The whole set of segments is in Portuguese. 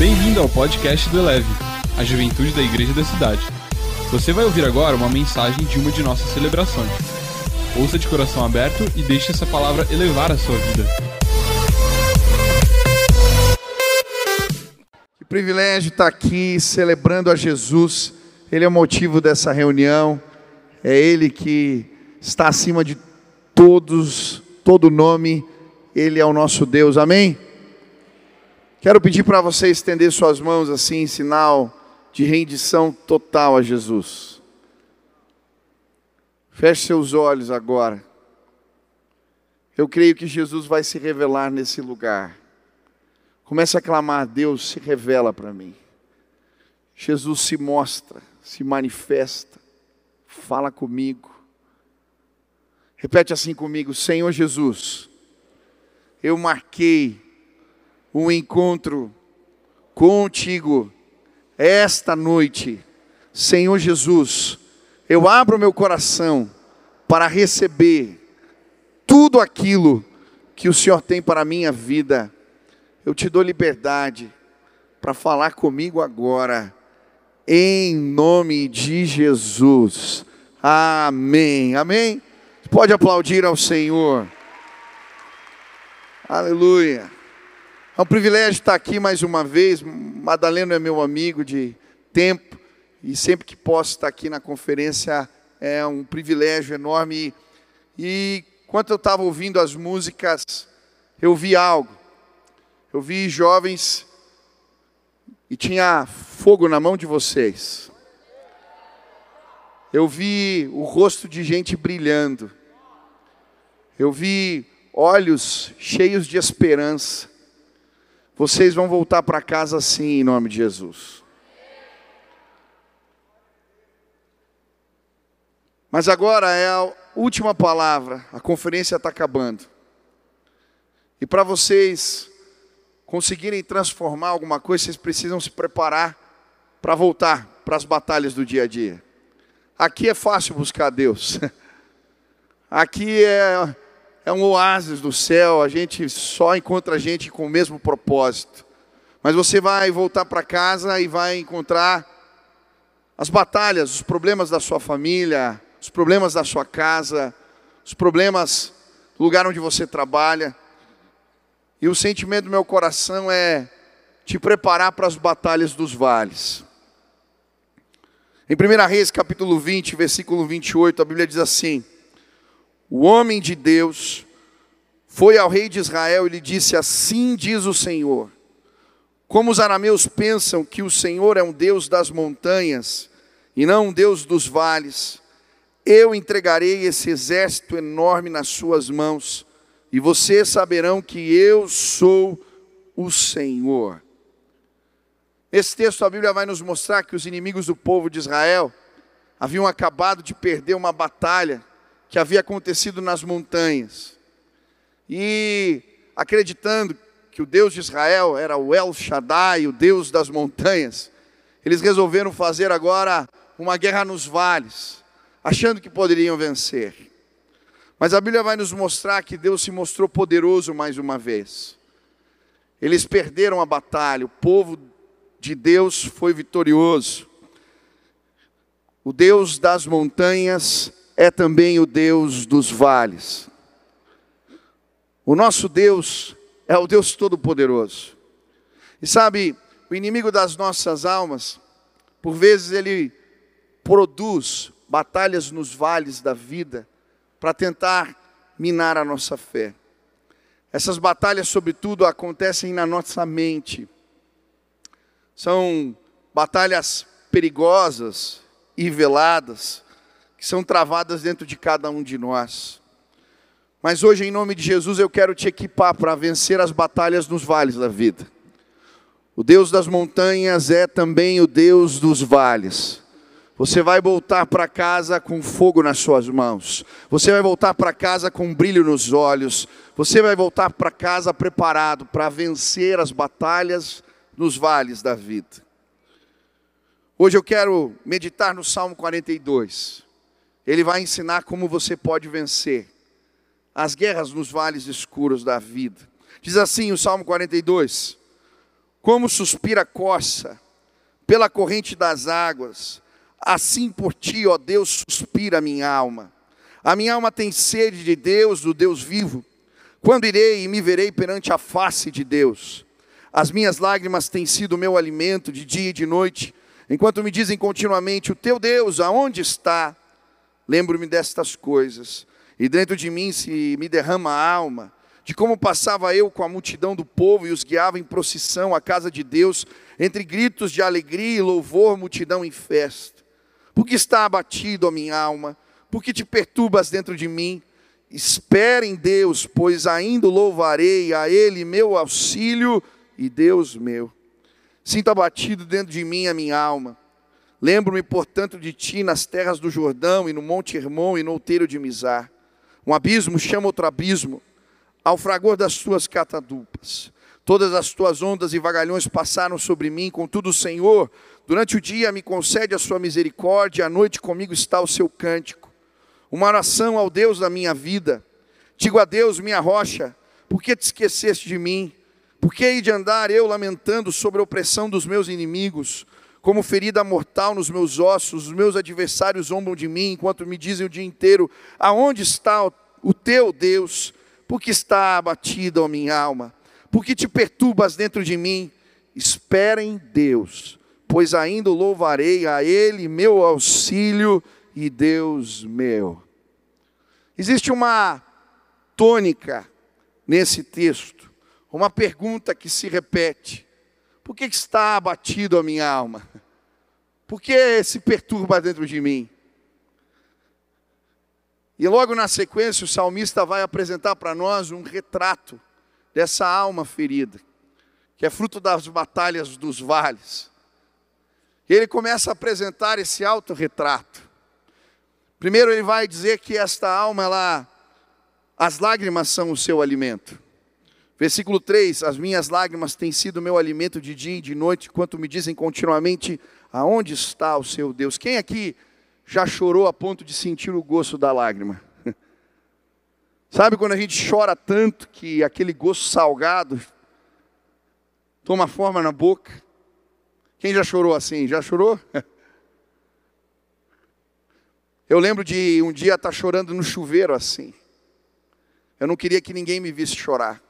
Bem-vindo ao podcast do Eleve, a juventude da igreja da cidade. Você vai ouvir agora uma mensagem de uma de nossas celebrações. Ouça de coração aberto e deixe essa palavra elevar a sua vida. Que privilégio estar aqui celebrando a Jesus. Ele é o motivo dessa reunião. É Ele que está acima de todos, todo nome. Ele é o nosso Deus. Amém? Quero pedir para você estender suas mãos assim, em sinal de rendição total a Jesus. Feche seus olhos agora. Eu creio que Jesus vai se revelar nesse lugar. Comece a clamar: Deus se revela para mim. Jesus se mostra, se manifesta, fala comigo. Repete assim comigo: Senhor Jesus, eu marquei um encontro contigo esta noite. Senhor Jesus, eu abro meu coração para receber tudo aquilo que o Senhor tem para a minha vida. Eu te dou liberdade para falar comigo agora, em nome de Jesus. Amém. Amém. Pode aplaudir ao Senhor. Aleluia. É um privilégio estar aqui mais uma vez. Madaleno é meu amigo de tempo e sempre que posso estar aqui na conferência é um privilégio enorme. E enquanto eu estava ouvindo as músicas, eu vi algo. Eu vi jovens e tinha fogo na mão de vocês. Eu vi o rosto de gente brilhando. Eu vi olhos cheios de esperança. Vocês vão voltar para casa assim, em nome de Jesus. Mas agora é a última palavra, a conferência está acabando. E para vocês conseguirem transformar alguma coisa, vocês precisam se preparar para voltar para as batalhas do dia a dia. Aqui é fácil buscar Deus. Aqui é é um oásis do céu, a gente só encontra gente com o mesmo propósito. Mas você vai voltar para casa e vai encontrar as batalhas, os problemas da sua família, os problemas da sua casa, os problemas do lugar onde você trabalha. E o sentimento do meu coração é te preparar para as batalhas dos vales. Em 1 Reis, capítulo 20, versículo 28, a Bíblia diz assim: o homem de Deus, foi ao rei de Israel e lhe disse: Assim diz o Senhor. Como os arameus pensam que o Senhor é um Deus das montanhas e não um Deus dos vales, eu entregarei esse exército enorme nas suas mãos, e vocês saberão que eu sou o Senhor. Esse texto a Bíblia vai nos mostrar que os inimigos do povo de Israel haviam acabado de perder uma batalha que havia acontecido nas montanhas. E acreditando que o Deus de Israel era o El Shaddai, o Deus das montanhas, eles resolveram fazer agora uma guerra nos vales, achando que poderiam vencer. Mas a Bíblia vai nos mostrar que Deus se mostrou poderoso mais uma vez. Eles perderam a batalha, o povo de Deus foi vitorioso. O Deus das montanhas é também o Deus dos vales. O nosso Deus é o Deus Todo-Poderoso. E sabe, o inimigo das nossas almas, por vezes ele produz batalhas nos vales da vida para tentar minar a nossa fé. Essas batalhas, sobretudo, acontecem na nossa mente. São batalhas perigosas e veladas, que são travadas dentro de cada um de nós. Mas hoje, em nome de Jesus, eu quero te equipar para vencer as batalhas nos vales da vida. O Deus das montanhas é também o Deus dos vales. Você vai voltar para casa com fogo nas suas mãos. Você vai voltar para casa com um brilho nos olhos. Você vai voltar para casa preparado para vencer as batalhas nos vales da vida. Hoje eu quero meditar no Salmo 42. Ele vai ensinar como você pode vencer as guerras nos vales escuros da vida. Diz assim o Salmo 42: como suspira a coça pela corrente das águas, assim por ti, ó Deus, suspira a minha alma. A minha alma tem sede de Deus, do Deus vivo. Quando irei e me verei perante a face de Deus? As minhas lágrimas têm sido meu alimento de dia e de noite, enquanto me dizem continuamente: O teu Deus, aonde está? Lembro-me destas coisas, e dentro de mim se me derrama a alma, de como passava eu com a multidão do povo e os guiava em procissão à casa de Deus, entre gritos de alegria e louvor, multidão em festa. Porque está abatido a minha alma, porque te perturbas dentro de mim. Espere em Deus, pois ainda louvarei a Ele meu auxílio e Deus meu. Sinto abatido dentro de mim a minha alma. Lembro-me, portanto, de ti nas terras do Jordão e no Monte Hermon e no outeiro de Mizar. Um abismo chama outro abismo, ao fragor das tuas catadupas. Todas as tuas ondas e vagalhões passaram sobre mim, contudo, o Senhor, durante o dia me concede a sua misericórdia, à noite comigo está o seu cântico. Uma oração ao Deus da minha vida. Digo a Deus, minha rocha, por que te esqueceste de mim? Por que hei de andar eu lamentando sobre a opressão dos meus inimigos? Como ferida mortal nos meus ossos, os meus adversários zombam de mim, enquanto me dizem o dia inteiro: Aonde está o teu Deus? Porque está abatida a minha alma? Porque te perturbas dentro de mim? Espera em Deus, pois ainda louvarei a Ele, meu auxílio e Deus meu. Existe uma tônica nesse texto uma pergunta que se repete: por que está abatido a minha alma? Por que se perturba dentro de mim? E logo na sequência, o salmista vai apresentar para nós um retrato dessa alma ferida, que é fruto das batalhas dos vales. Ele começa a apresentar esse autorretrato. Primeiro ele vai dizer que esta alma, ela, as lágrimas são o seu alimento. Versículo 3: As minhas lágrimas têm sido meu alimento de dia e de noite, enquanto me dizem continuamente: Aonde está o seu Deus? Quem aqui já chorou a ponto de sentir o gosto da lágrima? Sabe quando a gente chora tanto que aquele gosto salgado toma forma na boca? Quem já chorou assim? Já chorou? Eu lembro de um dia estar chorando no chuveiro assim. Eu não queria que ninguém me visse chorar.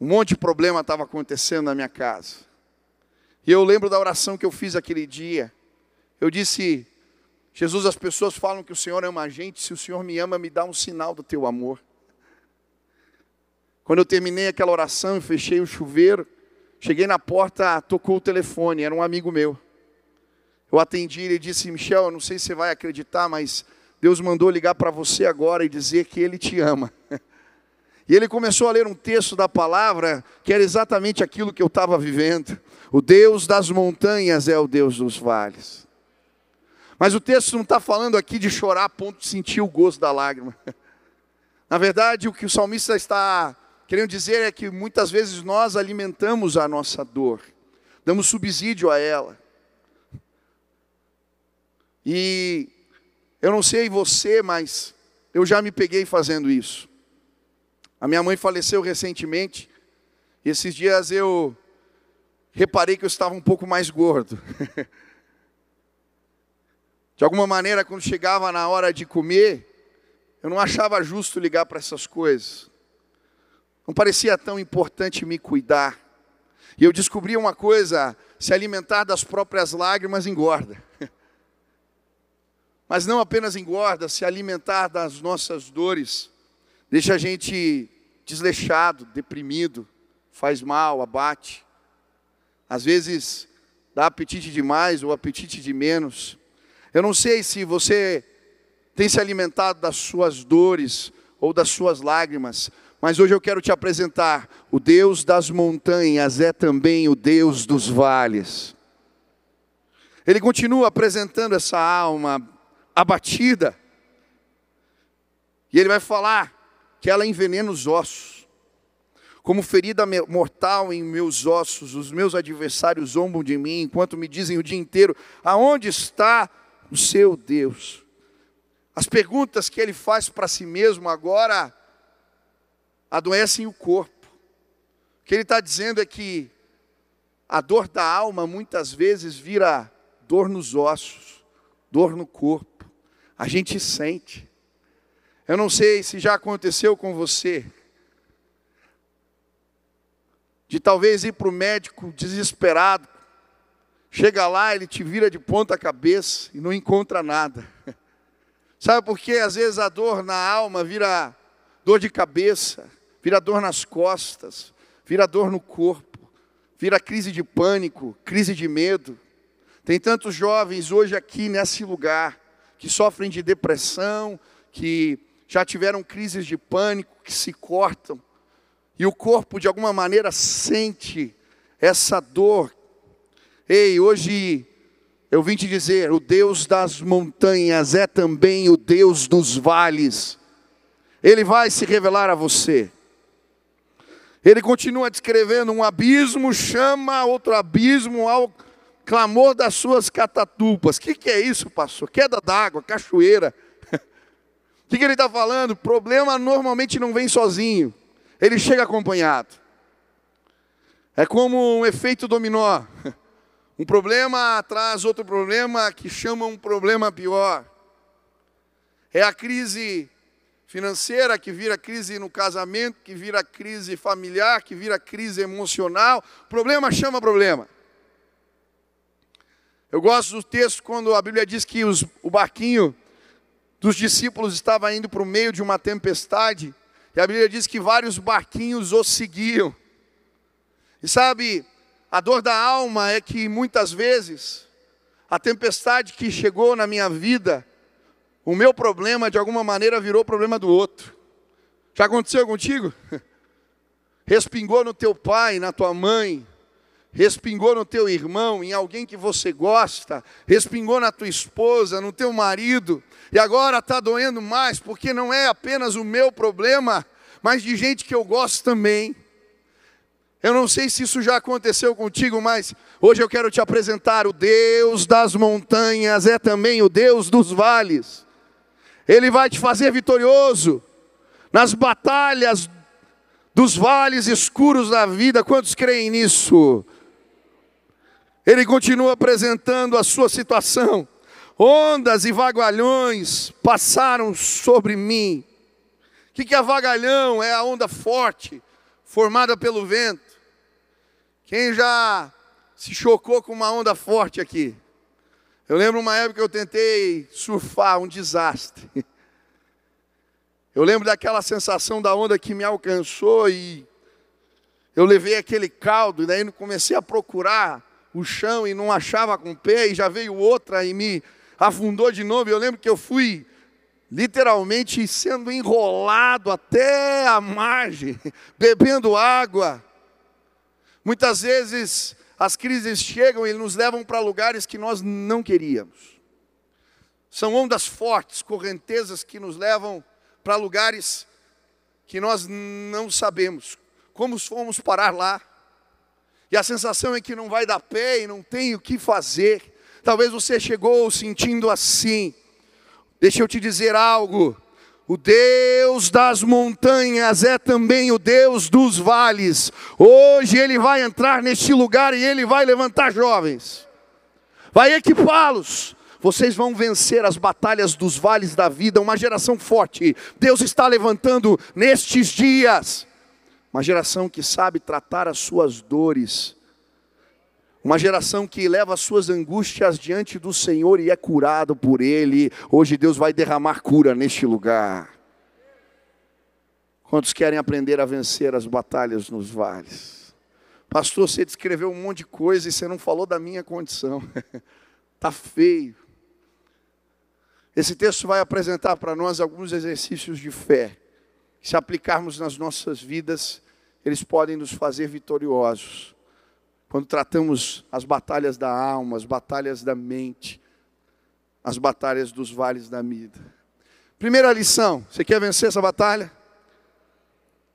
Um monte de problema estava acontecendo na minha casa. E eu lembro da oração que eu fiz aquele dia. Eu disse: Jesus, as pessoas falam que o Senhor ama a gente, se o Senhor me ama, me dá um sinal do teu amor. Quando eu terminei aquela oração, fechei o chuveiro, cheguei na porta, tocou o telefone, era um amigo meu. Eu atendi, ele disse: Michel, eu não sei se você vai acreditar, mas Deus mandou ligar para você agora e dizer que Ele te ama. E ele começou a ler um texto da palavra que era exatamente aquilo que eu estava vivendo. O Deus das montanhas é o Deus dos vales. Mas o texto não está falando aqui de chorar a ponto de sentir o gosto da lágrima. Na verdade, o que o salmista está querendo dizer é que muitas vezes nós alimentamos a nossa dor, damos subsídio a ela. E eu não sei você, mas eu já me peguei fazendo isso. A minha mãe faleceu recentemente. E esses dias eu reparei que eu estava um pouco mais gordo. de alguma maneira, quando chegava na hora de comer, eu não achava justo ligar para essas coisas. Não parecia tão importante me cuidar. E eu descobri uma coisa: se alimentar das próprias lágrimas engorda. Mas não apenas engorda, se alimentar das nossas dores deixa a gente desleixado, deprimido, faz mal, abate. Às vezes dá apetite demais ou apetite de menos. Eu não sei se você tem se alimentado das suas dores ou das suas lágrimas, mas hoje eu quero te apresentar: o Deus das montanhas é também o Deus dos vales. Ele continua apresentando essa alma abatida, e ele vai falar que ela envenena os ossos. Como ferida mortal em meus ossos, os meus adversários zombam de mim, enquanto me dizem o dia inteiro: aonde está o seu Deus? As perguntas que ele faz para si mesmo agora adoecem o corpo. O que ele está dizendo é que a dor da alma muitas vezes vira dor nos ossos, dor no corpo. A gente sente. Eu não sei se já aconteceu com você, de talvez ir para o médico desesperado, chega lá, ele te vira de ponta cabeça e não encontra nada. Sabe por quê? Às vezes a dor na alma vira dor de cabeça, vira dor nas costas, vira dor no corpo, vira crise de pânico, crise de medo. Tem tantos jovens hoje aqui nesse lugar que sofrem de depressão, que já tiveram crises de pânico, que se cortam, e o corpo de alguma maneira sente essa dor. Ei, hoje eu vim te dizer: o Deus das montanhas é também o Deus dos vales. Ele vai se revelar a você. Ele continua descrevendo: um abismo chama outro abismo ao clamor das suas catatupas. O que, que é isso, pastor? Queda d'água, cachoeira. O que, que ele está falando? Problema normalmente não vem sozinho, ele chega acompanhado. É como um efeito dominó. Um problema traz outro problema que chama um problema pior. É a crise financeira que vira crise no casamento, que vira crise familiar, que vira crise emocional. Problema chama problema. Eu gosto do texto quando a Bíblia diz que os, o barquinho dos discípulos estava indo para o meio de uma tempestade, e a Bíblia diz que vários barquinhos o seguiam. E sabe, a dor da alma é que muitas vezes a tempestade que chegou na minha vida, o meu problema de alguma maneira virou problema do outro. Já aconteceu contigo? Respingou no teu pai, na tua mãe, respingou no teu irmão, em alguém que você gosta, respingou na tua esposa, no teu marido, e agora está doendo mais, porque não é apenas o meu problema, mas de gente que eu gosto também. Eu não sei se isso já aconteceu contigo, mas hoje eu quero te apresentar o Deus das montanhas, é também o Deus dos vales. Ele vai te fazer vitorioso nas batalhas dos vales escuros da vida. Quantos creem nisso? Ele continua apresentando a sua situação. Ondas e vagalhões passaram sobre mim. O que é vagalhão? É a onda forte, formada pelo vento. Quem já se chocou com uma onda forte aqui? Eu lembro uma época que eu tentei surfar, um desastre. Eu lembro daquela sensação da onda que me alcançou e eu levei aquele caldo, e daí comecei a procurar o chão e não achava com o pé, e já veio outra e me afundou de novo. Eu lembro que eu fui literalmente sendo enrolado até a margem, bebendo água. Muitas vezes as crises chegam e nos levam para lugares que nós não queríamos. São ondas fortes, correntezas que nos levam para lugares que nós não sabemos como fomos parar lá. E a sensação é que não vai dar pé e não tem o que fazer. Talvez você chegou sentindo assim. Deixa eu te dizer algo. O Deus das montanhas é também o Deus dos vales. Hoje Ele vai entrar neste lugar e Ele vai levantar jovens, vai equipá-los. Vocês vão vencer as batalhas dos vales da vida, uma geração forte. Deus está levantando nestes dias, uma geração que sabe tratar as suas dores, uma geração que leva as suas angústias diante do Senhor e é curado por Ele. Hoje Deus vai derramar cura neste lugar. Quantos querem aprender a vencer as batalhas nos vales? Pastor, você descreveu um monte de coisa e você não falou da minha condição. Está feio. Esse texto vai apresentar para nós alguns exercícios de fé. Se aplicarmos nas nossas vidas, eles podem nos fazer vitoriosos quando tratamos as batalhas da alma, as batalhas da mente, as batalhas dos vales da vida. Primeira lição: você quer vencer essa batalha?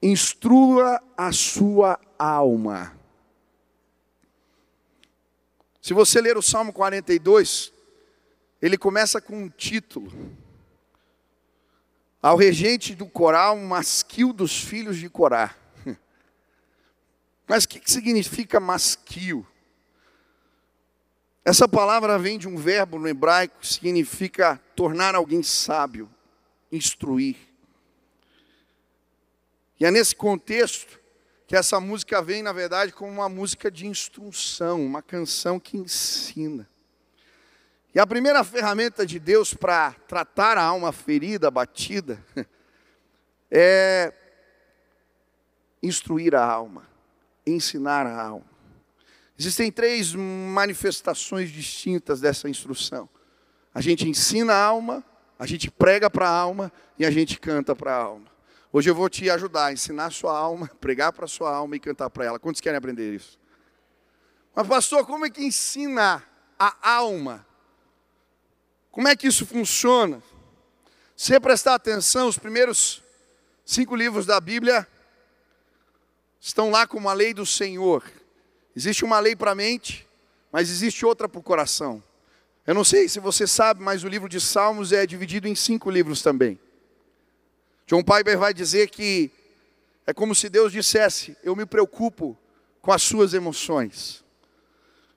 Instrua a sua alma. Se você ler o Salmo 42, ele começa com um título. Ao regente do coral, masquil dos filhos de Corá. Mas o que, significa masquio? Essa palavra vem de um verbo no hebraico que significa tornar alguém sábio, instruir. E é nesse contexto que essa música vem, na verdade, como uma música de instrução, uma canção que ensina. E a primeira ferramenta de Deus para tratar a alma ferida, batida, é instruir a alma, ensinar a alma. Existem três manifestações distintas dessa instrução. A gente ensina a alma, a gente prega para a alma e a gente canta para a alma. Hoje eu vou te ajudar a ensinar a sua alma, pregar para a sua alma e cantar para ela. Quantos querem aprender isso? Mas pastor, como é que ensina a alma? Como é que isso funciona? Se prestar atenção, os primeiros cinco livros da Bíblia estão lá como a lei do Senhor. Existe uma lei para a mente, mas existe outra para o coração. Eu não sei se você sabe, mas o livro de Salmos é dividido em cinco livros também. John Piper vai dizer que é como se Deus dissesse: Eu me preocupo com as suas emoções.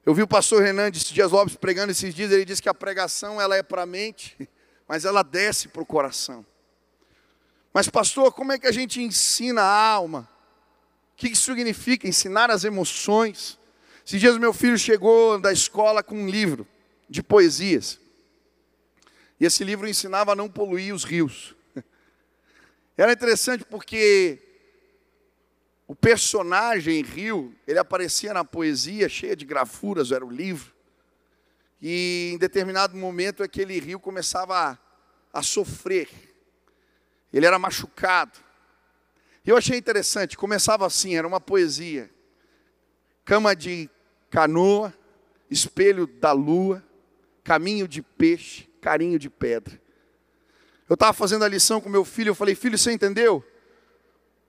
Eu vi o pastor Renan Dias Lopes pregando esses dias, ele disse que a pregação ela é para a mente, mas ela desce para o coração. Mas pastor, como é que a gente ensina a alma? O que isso significa? Ensinar as emoções. Esses dias meu filho chegou da escola com um livro de poesias. E esse livro ensinava a não poluir os rios. Era interessante porque o personagem Rio, ele aparecia na poesia cheia de grafuras, era o livro. E em determinado momento aquele rio começava a, a sofrer. Ele era machucado. Eu achei interessante, começava assim, era uma poesia. Cama de canoa, espelho da lua, caminho de peixe, carinho de pedra. Eu estava fazendo a lição com meu filho, eu falei, filho, você entendeu?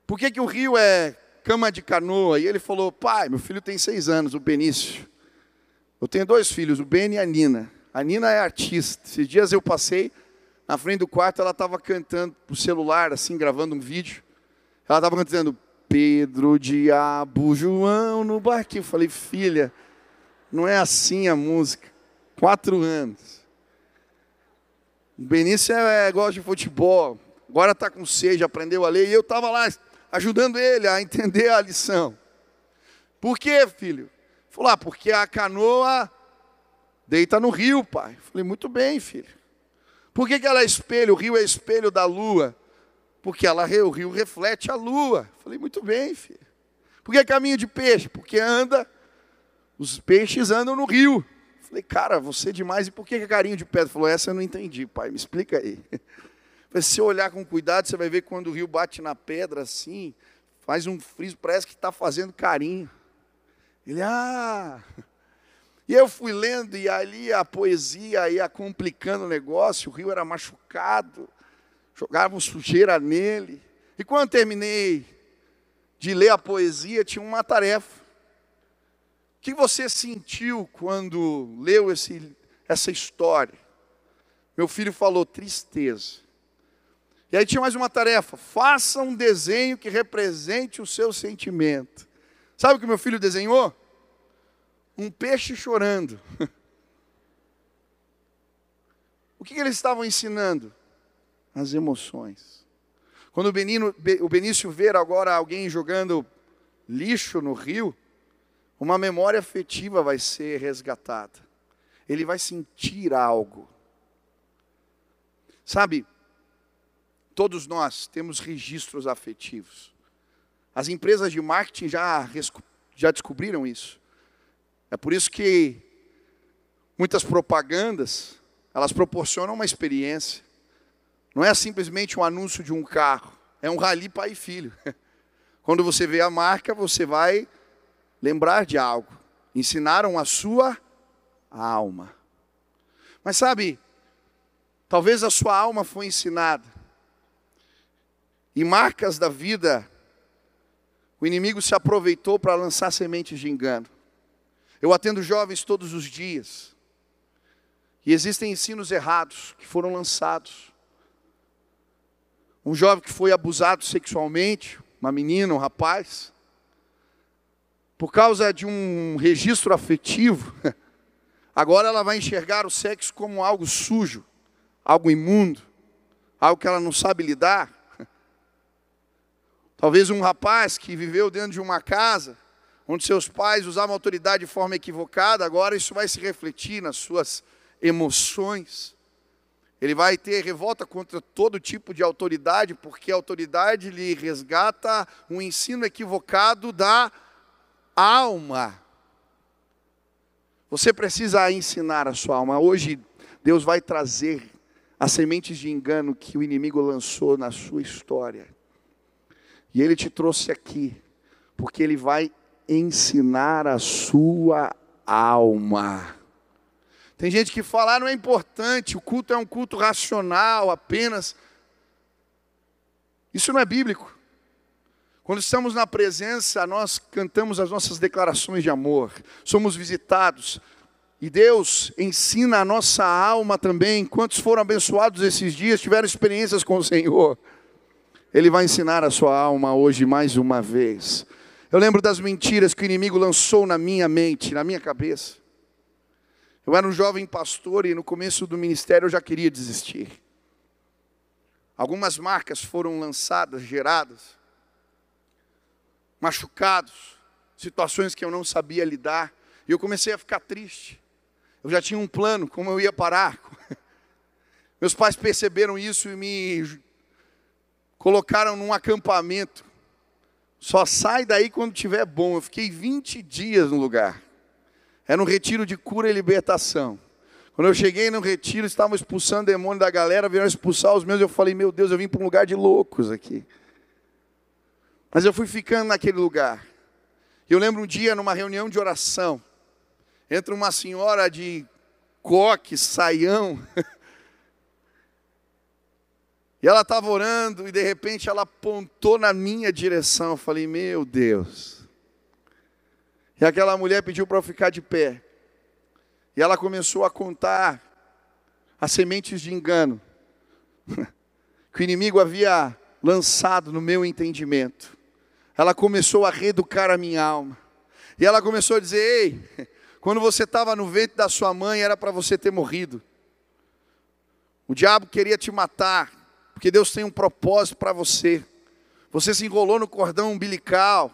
Por que, que o rio é cama de canoa. E ele falou: Pai, meu filho tem seis anos, o Benício. Eu tenho dois filhos, o Ben e a Nina. A Nina é artista. Esses dias eu passei na frente do quarto, ela estava cantando pro celular, assim, gravando um vídeo. Ela estava cantando Pedro, Diabo, João no barquinho. Eu falei, filha, não é assim a música. Quatro anos. O Benício é, é, gosta de futebol. Agora está com sede, aprendeu a ler. E eu estava lá ajudando ele a entender a lição. Por quê, filho? Falou, ah, porque a canoa deita no rio, pai. Falei, muito bem, filho. Por que, que ela é espelho? O rio é espelho da lua. Porque ela, o rio reflete a lua. Falei, muito bem, filho. Por que caminho de peixe? Porque anda, os peixes andam no rio. Falei, cara, você é demais. E por que, é carinho de pedra? Falou, essa eu não entendi, pai. Me explica aí. Se você olhar com cuidado, você vai ver quando o rio bate na pedra assim, faz um friso, parece que está fazendo carinho. Ele, ah. E eu fui lendo, e ali a poesia ia complicando o negócio, o rio era machucado, jogavam sujeira nele. E quando terminei de ler a poesia, tinha uma tarefa. O que você sentiu quando leu esse, essa história? Meu filho falou tristeza. E aí tinha mais uma tarefa: faça um desenho que represente o seu sentimento. Sabe o que meu filho desenhou? Um peixe chorando. o que, eles estavam ensinando? As emoções. Quando o, Benino, o Benício ver agora alguém jogando lixo no rio, uma memória afetiva vai ser resgatada. Ele vai sentir algo. Sabe, Todos nós temos registros afetivos. As empresas de marketing já, já descobriram isso. É por isso que muitas propagandas, elas proporcionam uma experiência. Não é simplesmente um anúncio de um carro, é um rally pai e filho. Quando você vê a marca, você vai lembrar de algo. Ensinaram a sua alma. Mas sabe, talvez a sua alma foi ensinada e marcas da vida, o inimigo se aproveitou para lançar sementes de engano. Eu atendo jovens todos os dias. E existem ensinos errados que foram lançados. Um jovem que foi abusado sexualmente, uma menina, um rapaz. por causa de um registro afetivo, agora ela vai enxergar o sexo como algo sujo, algo imundo, algo que ela não sabe lidar. Talvez um rapaz que viveu dentro de uma casa, onde seus pais usavam autoridade de forma equivocada, agora isso vai se refletir nas suas emoções. Ele vai ter revolta contra todo tipo de autoridade, porque a autoridade lhe resgata um ensino equivocado da alma. Você precisa ensinar a sua alma. Hoje, Deus vai trazer as sementes de engano que o inimigo lançou na sua história. E ele te trouxe aqui, porque ele vai ensinar a sua alma. Tem gente que fala, ah, não é importante, o culto é um culto racional apenas. Isso não é bíblico. Quando estamos na presença, nós cantamos as nossas declarações de amor, somos visitados, e Deus ensina a nossa alma também. Quantos foram abençoados esses dias, tiveram experiências com o Senhor? Ele vai ensinar a sua alma hoje mais uma vez. Eu lembro das mentiras que o inimigo lançou na minha mente, na minha cabeça. Eu era um jovem pastor e no começo do ministério eu já queria desistir. Algumas marcas foram lançadas, geradas, machucados, situações que eu não sabia lidar, e eu comecei a ficar triste. Eu já tinha um plano como eu ia parar. Meus pais perceberam isso e me colocaram num acampamento. Só sai daí quando tiver bom. Eu fiquei 20 dias no lugar. Era um retiro de cura e libertação. Quando eu cheguei no retiro, estavam expulsando demônio da galera, vieram expulsar os meus. Eu falei, meu Deus, eu vim para um lugar de loucos aqui. Mas eu fui ficando naquele lugar. Eu lembro um dia, numa reunião de oração, entra uma senhora de coque, saião, e ela estava orando, e de repente ela apontou na minha direção. Eu falei, meu Deus. E aquela mulher pediu para eu ficar de pé. E ela começou a contar as sementes de engano que o inimigo havia lançado no meu entendimento. Ela começou a reeducar a minha alma. E ela começou a dizer: Ei, quando você estava no ventre da sua mãe, era para você ter morrido. O diabo queria te matar, porque Deus tem um propósito para você. Você se enrolou no cordão umbilical,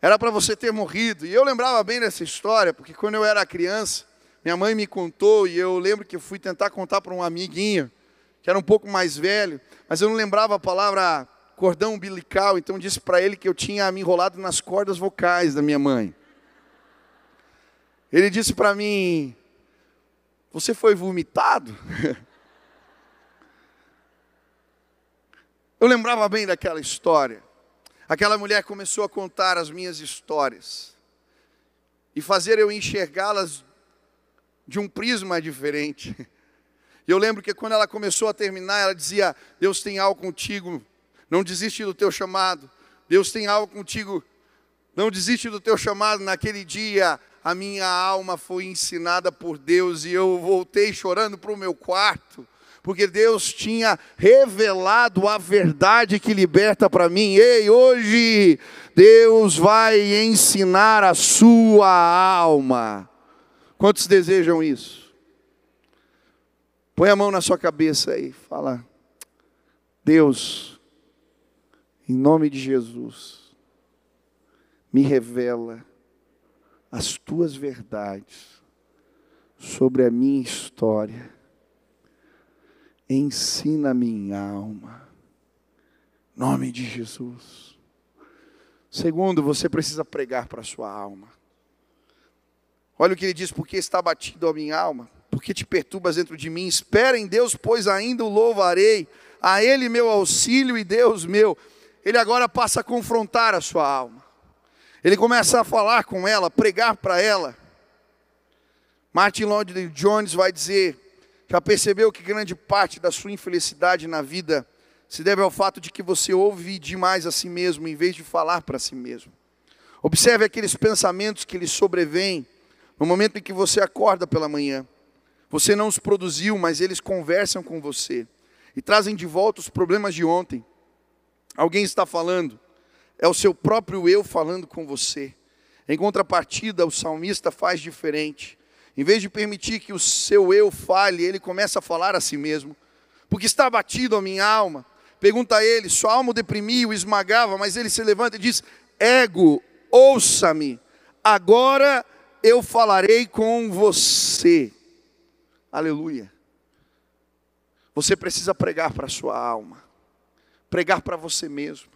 era para você ter morrido. E eu lembrava bem dessa história, porque quando eu era criança, minha mãe me contou, e eu lembro que eu fui tentar contar para um amiguinho, que era um pouco mais velho, mas eu não lembrava a palavra cordão umbilical, então disse para ele que eu tinha me enrolado nas cordas vocais da minha mãe. Ele disse para mim: Você foi vomitado? Eu lembrava bem daquela história. Aquela mulher começou a contar as minhas histórias e fazer eu enxergá-las de um prisma diferente. Eu lembro que quando ela começou a terminar, ela dizia: Deus tem algo contigo, não desiste do teu chamado. Deus tem algo contigo, não desiste do teu chamado. Naquele dia, a minha alma foi ensinada por Deus e eu voltei chorando para o meu quarto, porque Deus tinha revelado a verdade que liberta para mim. Ei, hoje Deus vai ensinar a sua alma. Quantos desejam isso? Põe a mão na sua cabeça aí, fala: Deus, em nome de Jesus, me revela as tuas verdades sobre a minha história. Ensina minha alma. Nome de Jesus. Segundo, você precisa pregar para a sua alma. Olha o que ele diz: porque está batido a minha alma, porque te perturbas dentro de mim. Espera em Deus, pois ainda o louvarei. A Ele meu auxílio e Deus meu. Ele agora passa a confrontar a sua alma. Ele começa a falar com ela, pregar para ela. Martin Lloyd Jones vai dizer: já percebeu que grande parte da sua infelicidade na vida se deve ao fato de que você ouve demais a si mesmo em vez de falar para si mesmo. Observe aqueles pensamentos que lhe sobrevêm no momento em que você acorda pela manhã. Você não os produziu, mas eles conversam com você e trazem de volta os problemas de ontem. Alguém está falando, é o seu próprio eu falando com você. Em contrapartida, o salmista faz diferente. Em vez de permitir que o seu eu fale, ele começa a falar a si mesmo. Porque está abatido a minha alma. Pergunta a ele, sua alma o deprimia, o esmagava, mas ele se levanta e diz: Ego, ouça-me, agora eu falarei com você. Aleluia. Você precisa pregar para a sua alma, pregar para você mesmo.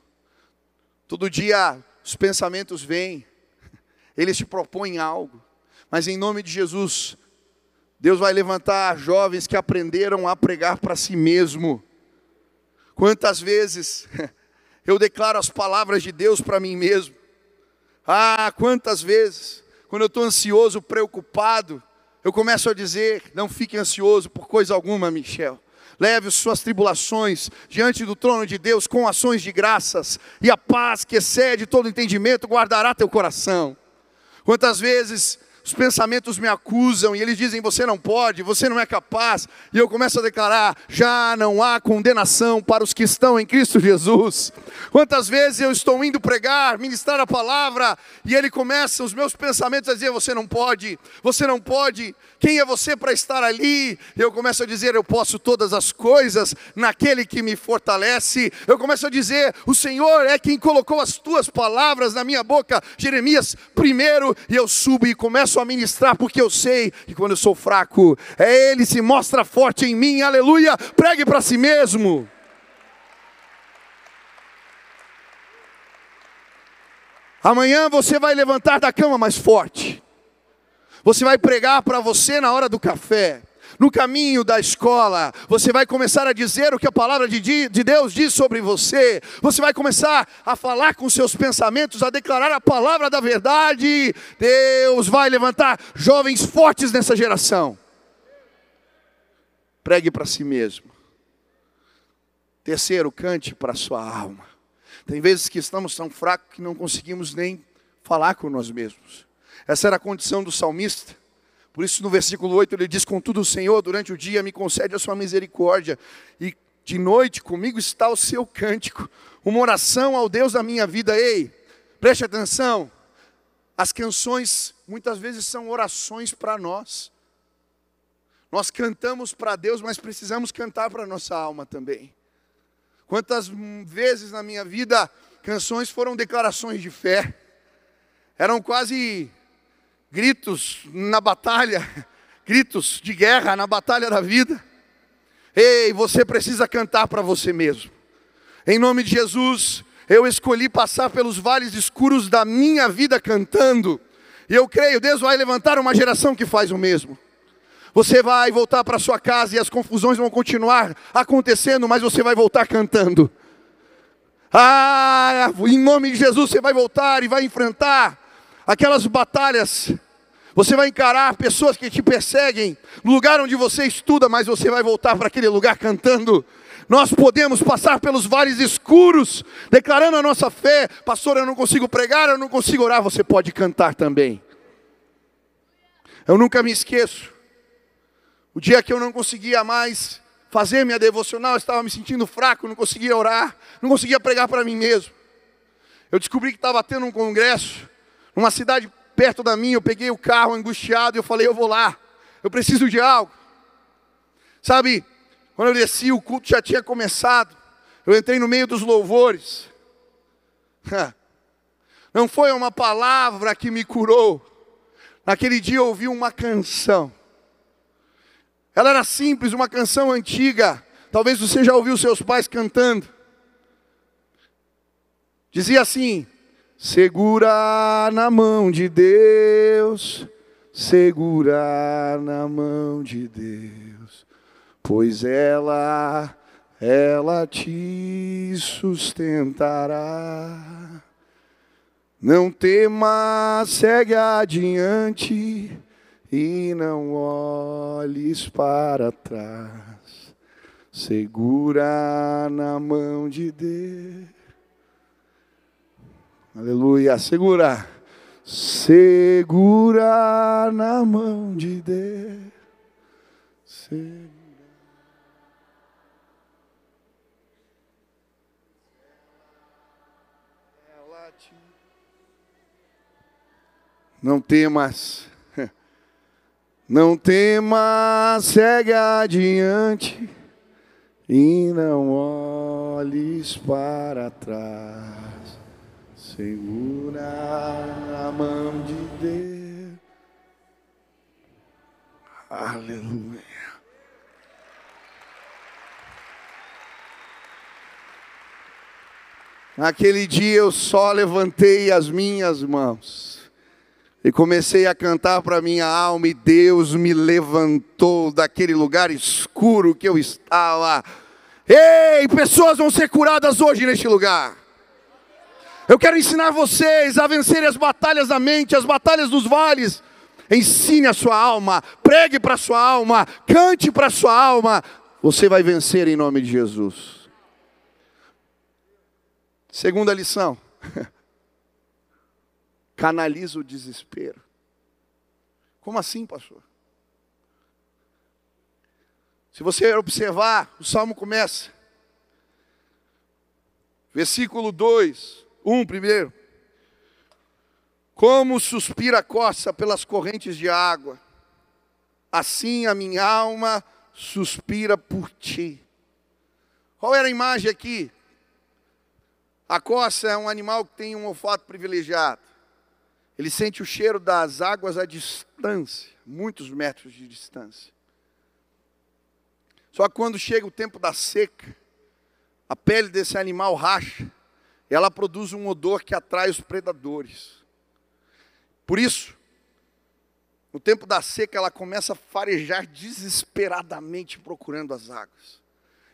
Todo dia os pensamentos vêm, eles te propõem algo, mas em nome de Jesus, Deus vai levantar jovens que aprenderam a pregar para si mesmo. Quantas vezes eu declaro as palavras de Deus para mim mesmo? Ah, quantas vezes, quando eu estou ansioso, preocupado, eu começo a dizer: não fique ansioso por coisa alguma, Michel. Leve suas tribulações diante do trono de Deus com ações de graças, e a paz que excede todo entendimento guardará teu coração. Quantas vezes os pensamentos me acusam e eles dizem: você não pode, você não é capaz, e eu começo a declarar: já não há condenação para os que estão em Cristo Jesus. Quantas vezes eu estou indo pregar, ministrar a palavra, e ele começa os meus pensamentos a dizer: você não pode, você não pode, quem é você para estar ali? Eu começo a dizer: Eu posso todas as coisas naquele que me fortalece. Eu começo a dizer: O Senhor é quem colocou as tuas palavras na minha boca. Jeremias, primeiro, e eu subo e começo a ministrar, porque eu sei que quando eu sou fraco, é Ele se mostra forte em mim. Aleluia. Pregue para si mesmo. Amanhã você vai levantar da cama mais forte. Você vai pregar para você na hora do café. No caminho da escola, você vai começar a dizer o que a palavra de Deus diz sobre você. Você vai começar a falar com seus pensamentos, a declarar a palavra da verdade. Deus vai levantar jovens fortes nessa geração. Pregue para si mesmo. Terceiro, cante para a sua alma. Tem vezes que estamos tão fracos que não conseguimos nem falar com nós mesmos. Essa era a condição do salmista. Por isso, no versículo 8, ele diz: Contudo, o Senhor, durante o dia, me concede a sua misericórdia, e de noite comigo está o seu cântico, uma oração ao Deus da minha vida. Ei, preste atenção, as canções muitas vezes são orações para nós. Nós cantamos para Deus, mas precisamos cantar para a nossa alma também. Quantas vezes na minha vida canções foram declarações de fé, eram quase gritos na batalha, gritos de guerra na batalha da vida. Ei, você precisa cantar para você mesmo. Em nome de Jesus, eu escolhi passar pelos vales escuros da minha vida cantando. E eu creio, Deus vai levantar uma geração que faz o mesmo. Você vai voltar para sua casa e as confusões vão continuar acontecendo, mas você vai voltar cantando. Ah, em nome de Jesus você vai voltar e vai enfrentar aquelas batalhas você vai encarar pessoas que te perseguem no lugar onde você estuda, mas você vai voltar para aquele lugar cantando. Nós podemos passar pelos vales escuros, declarando a nossa fé. Pastor, eu não consigo pregar, eu não consigo orar. Você pode cantar também. Eu nunca me esqueço. O dia que eu não conseguia mais fazer minha devocional, eu estava me sentindo fraco, não conseguia orar, não conseguia pregar para mim mesmo. Eu descobri que estava tendo um congresso numa cidade perto da minha, eu peguei o carro angustiado e eu falei, eu vou lá, eu preciso de algo. Sabe, quando eu desci, o culto já tinha começado, eu entrei no meio dos louvores. Não foi uma palavra que me curou. Naquele dia eu ouvi uma canção. Ela era simples, uma canção antiga. Talvez você já ouviu seus pais cantando. Dizia assim: Segura na mão de Deus, segura na mão de Deus, pois ela, ela te sustentará. Não tema, segue adiante e não olhes para trás. Segura na mão de Deus. Aleluia. Segura. Segura na mão de Deus. Segura. Não temas. Não temas, segue adiante e não olhes para trás. Segura a mão de Deus. Aleluia. Naquele dia eu só levantei as minhas mãos e comecei a cantar para minha alma, e Deus me levantou daquele lugar escuro que eu estava. Ei, pessoas vão ser curadas hoje neste lugar. Eu quero ensinar vocês a vencer as batalhas da mente, as batalhas dos vales. Ensine a sua alma, pregue para a sua alma, cante para a sua alma. Você vai vencer em nome de Jesus. Segunda lição. canaliza o desespero. Como assim, pastor? Se você observar, o salmo começa. Versículo 2, 1 um, primeiro. Como suspira a coça pelas correntes de água, assim a minha alma suspira por ti. Qual era a imagem aqui? A coça é um animal que tem um olfato privilegiado. Ele sente o cheiro das águas à distância, muitos metros de distância. Só que quando chega o tempo da seca, a pele desse animal racha, ela produz um odor que atrai os predadores. Por isso, no tempo da seca, ela começa a farejar desesperadamente procurando as águas.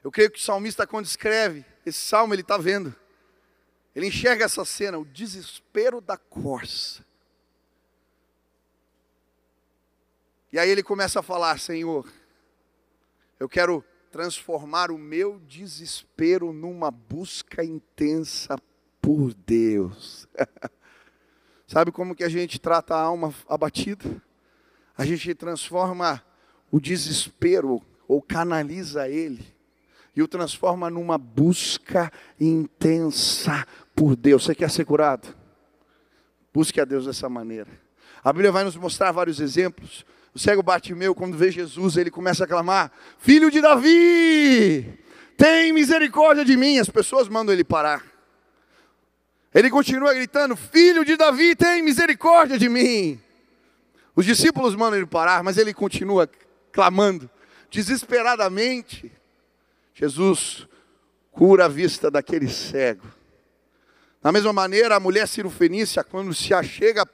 Eu creio que o salmista, quando escreve esse salmo, ele está vendo. Ele enxerga essa cena, o desespero da corça. E aí ele começa a falar: Senhor, eu quero transformar o meu desespero numa busca intensa por Deus. Sabe como que a gente trata a alma abatida? A gente transforma o desespero ou canaliza ele e o transforma numa busca intensa por Deus. Você quer ser curado? Busque a Deus dessa maneira. A Bíblia vai nos mostrar vários exemplos o cego Bartimeu, quando vê Jesus, ele começa a clamar: Filho de Davi, tem misericórdia de mim. As pessoas mandam ele parar. Ele continua gritando: Filho de Davi, tem misericórdia de mim. Os discípulos mandam ele parar, mas ele continua clamando desesperadamente. Jesus cura a vista daquele cego. Da mesma maneira, a mulher cirofenícia, quando se achega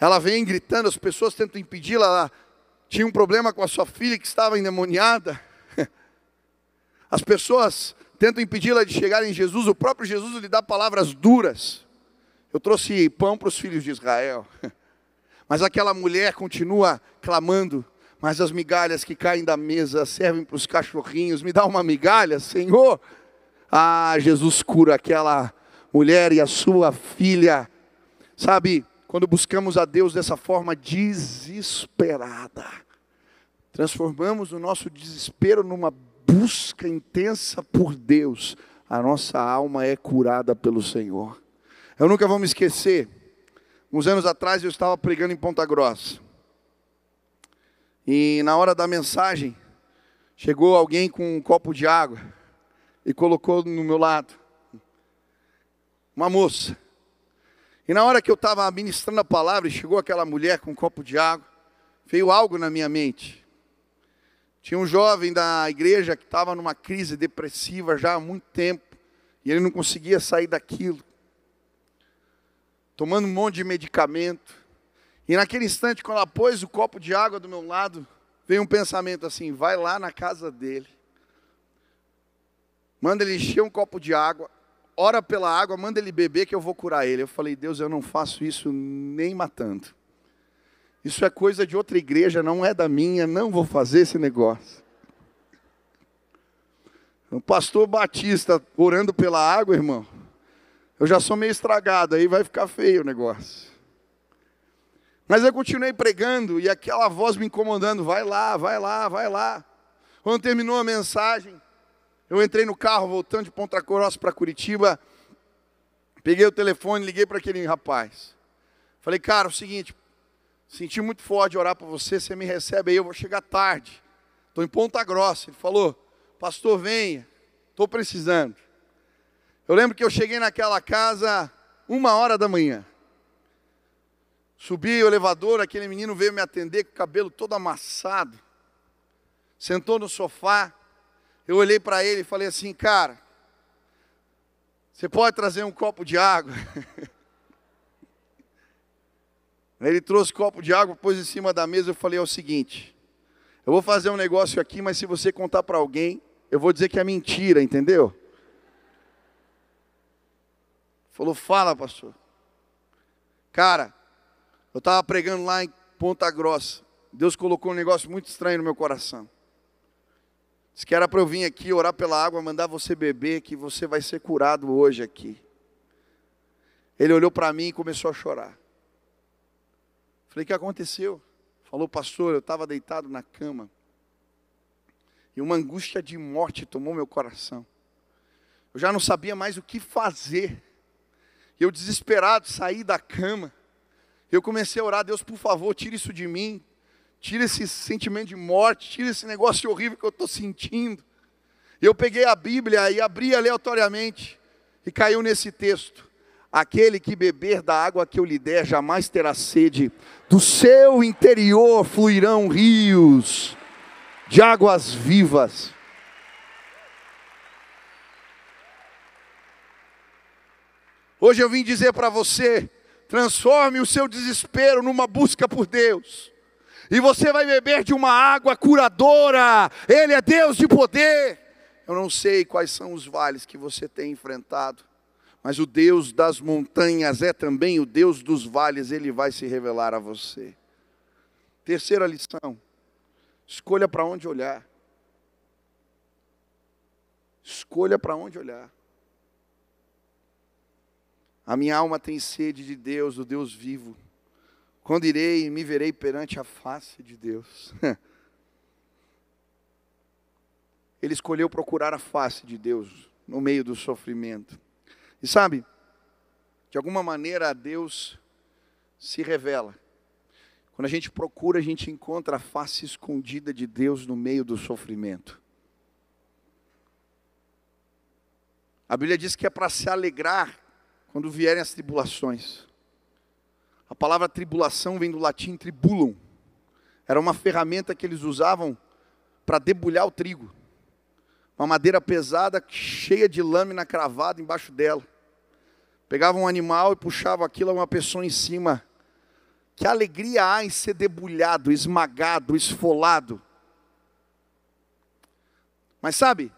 ela vem gritando, as pessoas tentam impedi-la. Ela tinha um problema com a sua filha que estava endemoniada. As pessoas tentam impedi-la de chegar em Jesus. O próprio Jesus lhe dá palavras duras. Eu trouxe pão para os filhos de Israel. Mas aquela mulher continua clamando. Mas as migalhas que caem da mesa servem para os cachorrinhos. Me dá uma migalha, Senhor. Ah, Jesus cura aquela mulher e a sua filha. Sabe, quando buscamos a Deus dessa forma desesperada. Transformamos o nosso desespero numa busca intensa por Deus. A nossa alma é curada pelo Senhor. Eu nunca vou me esquecer. Uns anos atrás eu estava pregando em Ponta Grossa. E na hora da mensagem, chegou alguém com um copo de água e colocou no meu lado. Uma moça. E na hora que eu estava ministrando a palavra chegou aquela mulher com um copo de água, veio algo na minha mente. Tinha um jovem da igreja que estava numa crise depressiva já há muito tempo, e ele não conseguia sair daquilo, tomando um monte de medicamento. E naquele instante, quando ela pôs o copo de água do meu lado, veio um pensamento assim: vai lá na casa dele, manda ele encher um copo de água, ora pela água, manda ele beber que eu vou curar ele. Eu falei, Deus, eu não faço isso nem matando. Isso é coisa de outra igreja, não é da minha, não vou fazer esse negócio. O pastor Batista orando pela água, irmão. Eu já sou meio estragado, aí vai ficar feio o negócio. Mas eu continuei pregando e aquela voz me incomodando: vai lá, vai lá, vai lá. Quando terminou a mensagem, eu entrei no carro voltando de Ponta Grossa para Curitiba, peguei o telefone, liguei para aquele rapaz. Falei, cara, é o seguinte, senti muito forte orar por você, você me recebe aí, eu vou chegar tarde. Estou em Ponta Grossa. Ele falou, pastor, venha, estou precisando. Eu lembro que eu cheguei naquela casa uma hora da manhã. Subi o elevador, aquele menino veio me atender com o cabelo todo amassado. Sentou no sofá. Eu olhei para ele e falei assim, cara, você pode trazer um copo de água? Ele trouxe um copo de água, pôs em cima da mesa. Eu falei: é o seguinte, eu vou fazer um negócio aqui, mas se você contar para alguém, eu vou dizer que é mentira, entendeu? Falou: fala, pastor. Cara, eu estava pregando lá em Ponta Grossa. Deus colocou um negócio muito estranho no meu coração. Disse que era para eu vir aqui orar pela água, mandar você beber, que você vai ser curado hoje aqui. Ele olhou para mim e começou a chorar. Falei, o que aconteceu? Falou, pastor, eu estava deitado na cama. E uma angústia de morte tomou meu coração. Eu já não sabia mais o que fazer. Eu desesperado saí da cama. Eu comecei a orar, Deus, por favor, tire isso de mim. Tira esse sentimento de morte, tira esse negócio horrível que eu estou sentindo. Eu peguei a Bíblia e abri aleatoriamente e caiu nesse texto. Aquele que beber da água que eu lhe der jamais terá sede. Do seu interior fluirão rios de águas vivas. Hoje eu vim dizer para você: transforme o seu desespero numa busca por Deus e você vai beber de uma água curadora. Ele é Deus de poder. Eu não sei quais são os vales que você tem enfrentado, mas o Deus das montanhas é também o Deus dos vales, ele vai se revelar a você. Terceira lição: escolha para onde olhar. Escolha para onde olhar. A minha alma tem sede de Deus, do Deus vivo. Quando irei e me verei perante a face de Deus. Ele escolheu procurar a face de Deus no meio do sofrimento. E sabe, de alguma maneira Deus se revela. Quando a gente procura, a gente encontra a face escondida de Deus no meio do sofrimento. A Bíblia diz que é para se alegrar quando vierem as tribulações. A palavra tribulação vem do latim tribulum. Era uma ferramenta que eles usavam para debulhar o trigo. Uma madeira pesada, cheia de lâmina cravada embaixo dela. Pegava um animal e puxava aquilo a uma pessoa em cima. Que alegria há em ser debulhado, esmagado, esfolado. Mas sabe,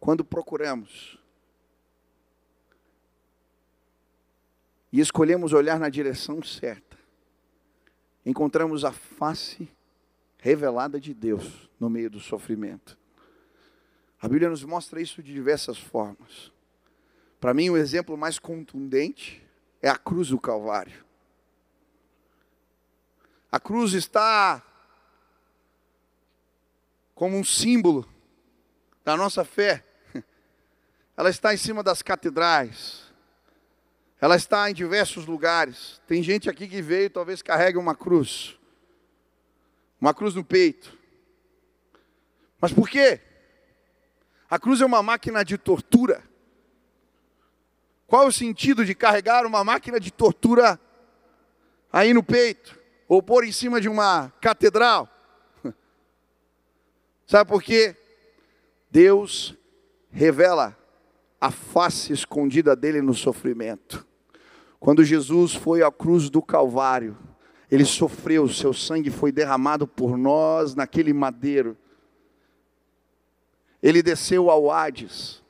quando procuramos e escolhemos olhar na direção certa, encontramos a face revelada de Deus no meio do sofrimento. A Bíblia nos mostra isso de diversas formas. Para mim, o exemplo mais contundente é a cruz do Calvário. A cruz está como um símbolo da nossa fé. Ela está em cima das catedrais, ela está em diversos lugares. Tem gente aqui que veio, talvez carregue uma cruz. Uma cruz no peito. Mas por quê? A cruz é uma máquina de tortura. Qual o sentido de carregar uma máquina de tortura aí no peito? Ou pôr em cima de uma catedral? Sabe por quê? Deus revela a face escondida dele no sofrimento. Quando Jesus foi à cruz do Calvário, ele sofreu, seu sangue foi derramado por nós naquele madeiro. Ele desceu ao Hades,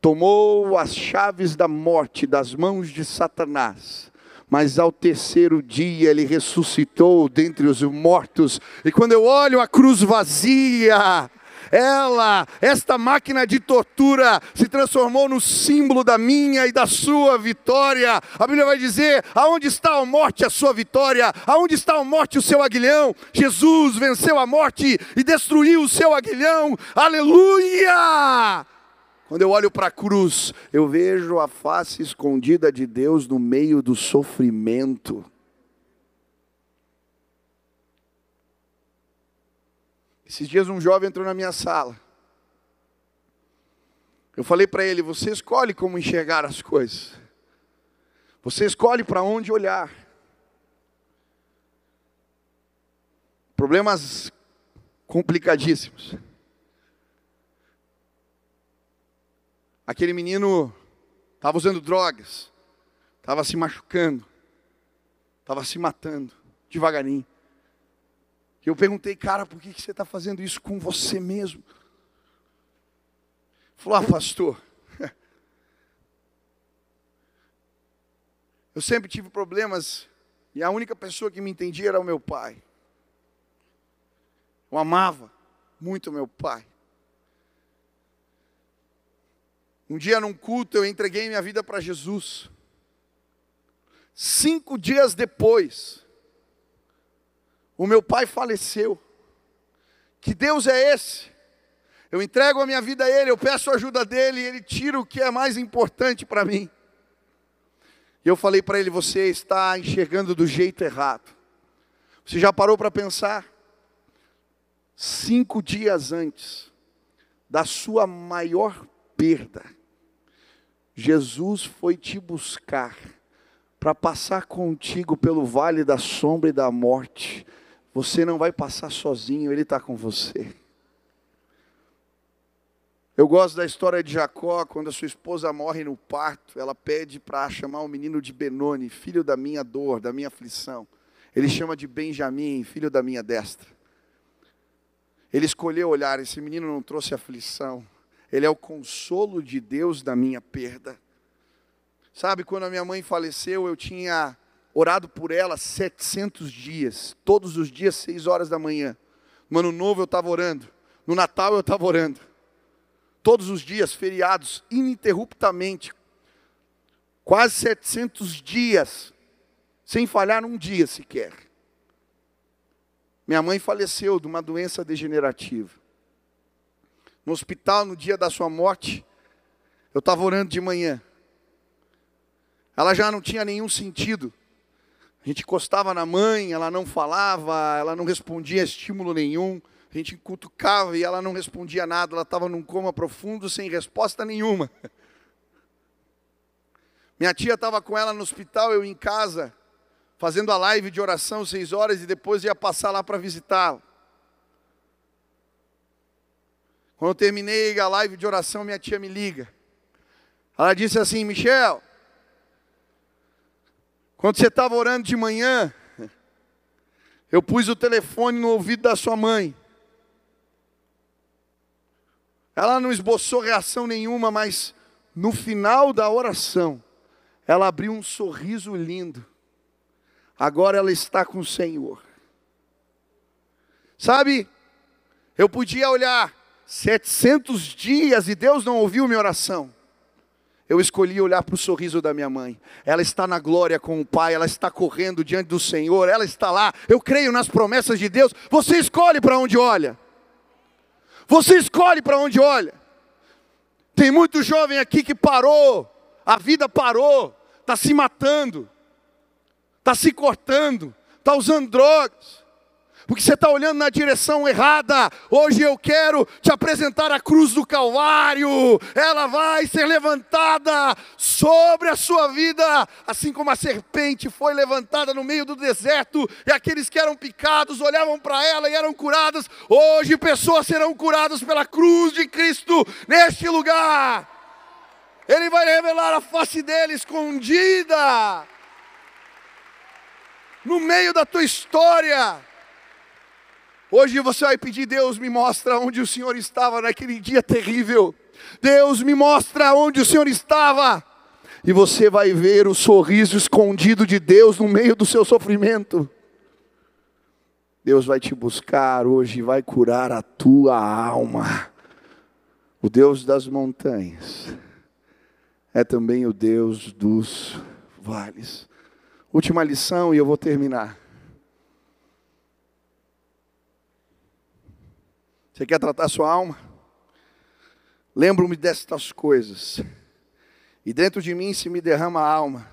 tomou as chaves da morte das mãos de Satanás, mas ao terceiro dia ele ressuscitou dentre os mortos. E quando eu olho a cruz vazia, ela, esta máquina de tortura, se transformou no símbolo da minha e da sua vitória. A Bíblia vai dizer: aonde está a morte, a sua vitória? Aonde está a morte, o seu aguilhão? Jesus venceu a morte e destruiu o seu aguilhão. Aleluia! quando eu olho para a cruz, eu vejo a face escondida de Deus no meio do sofrimento. Esses dias um jovem entrou na minha sala. Eu falei para ele: você escolhe como enxergar as coisas. Você escolhe para onde olhar. Problemas complicadíssimos. Aquele menino estava usando drogas, estava se machucando, estava se matando, devagarinho. Eu perguntei, cara, por que você está fazendo isso com você mesmo? Falou, ah, pastor, eu sempre tive problemas e a única pessoa que me entendia era o meu pai. Eu amava muito meu pai. Um dia num culto eu entreguei minha vida para Jesus. Cinco dias depois, o meu pai faleceu. Que Deus é esse? Eu entrego a minha vida a Ele, eu peço a ajuda dele e Ele tira o que é mais importante para mim. E eu falei para ele: Você está enxergando do jeito errado. Você já parou para pensar? cinco dias antes da sua maior perda, Jesus foi te buscar para passar contigo pelo vale da sombra e da morte. Você não vai passar sozinho, Ele está com você. Eu gosto da história de Jacó, quando a sua esposa morre no parto, ela pede para chamar o menino de Benoni, filho da minha dor, da minha aflição. Ele chama de Benjamim, filho da minha destra. Ele escolheu olhar, esse menino não trouxe aflição. Ele é o consolo de Deus da minha perda. Sabe, quando a minha mãe faleceu, eu tinha orado por ela 700 dias, todos os dias, 6 horas da manhã. No ano novo eu estava orando, no Natal eu estava orando. Todos os dias, feriados, ininterruptamente. Quase 700 dias, sem falhar um dia sequer. Minha mãe faleceu de uma doença degenerativa. No hospital, no dia da sua morte, eu estava orando de manhã. Ela já não tinha nenhum sentido. A gente encostava na mãe, ela não falava, ela não respondia estímulo nenhum. A gente cutucava e ela não respondia nada. Ela estava num coma profundo, sem resposta nenhuma. Minha tia estava com ela no hospital, eu em casa fazendo a live de oração seis horas e depois ia passar lá para visitá-la. Quando eu terminei a live de oração, minha tia me liga. Ela disse assim: Michel, quando você estava orando de manhã, eu pus o telefone no ouvido da sua mãe. Ela não esboçou reação nenhuma, mas no final da oração, ela abriu um sorriso lindo agora ela está com o Senhor. Sabe, eu podia olhar 700 dias e Deus não ouviu minha oração. Eu escolhi olhar para o sorriso da minha mãe. Ela está na glória com o Pai, ela está correndo diante do Senhor, ela está lá. Eu creio nas promessas de Deus. Você escolhe para onde olha. Você escolhe para onde olha. Tem muito jovem aqui que parou, a vida parou, está se matando está se cortando, está usando drogas, porque você está olhando na direção errada. Hoje eu quero te apresentar a cruz do Calvário, ela vai ser levantada sobre a sua vida, assim como a serpente foi levantada no meio do deserto, e aqueles que eram picados olhavam para ela e eram curados. Hoje pessoas serão curadas pela cruz de Cristo neste lugar. Ele vai revelar a face dele escondida no meio da tua história. Hoje você vai pedir, Deus me mostra onde o Senhor estava naquele dia terrível. Deus me mostra onde o Senhor estava. E você vai ver o sorriso escondido de Deus no meio do seu sofrimento. Deus vai te buscar hoje vai curar a tua alma. O Deus das montanhas é também o Deus dos vales. Última lição e eu vou terminar. Você quer tratar sua alma? Lembro-me destas coisas, e dentro de mim se me derrama a alma,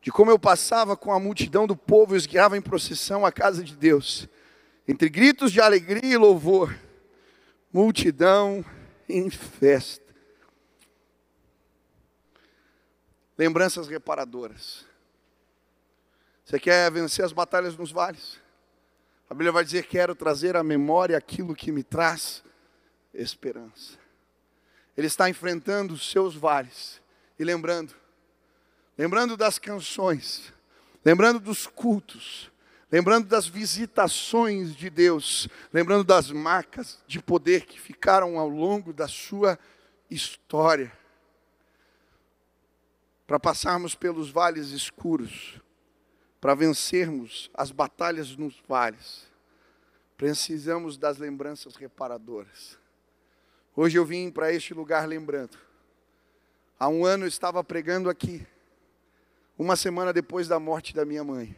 de como eu passava com a multidão do povo e os guiava em procissão à casa de Deus, entre gritos de alegria e louvor, multidão em festa. Lembranças reparadoras. Você quer vencer as batalhas nos vales? A Bíblia vai dizer: Quero trazer à memória aquilo que me traz esperança. Ele está enfrentando os seus vales e lembrando, lembrando das canções, lembrando dos cultos, lembrando das visitações de Deus, lembrando das marcas de poder que ficaram ao longo da sua história. Para passarmos pelos vales escuros, para vencermos as batalhas nos vales, precisamos das lembranças reparadoras. Hoje eu vim para este lugar lembrando. Há um ano eu estava pregando aqui, uma semana depois da morte da minha mãe.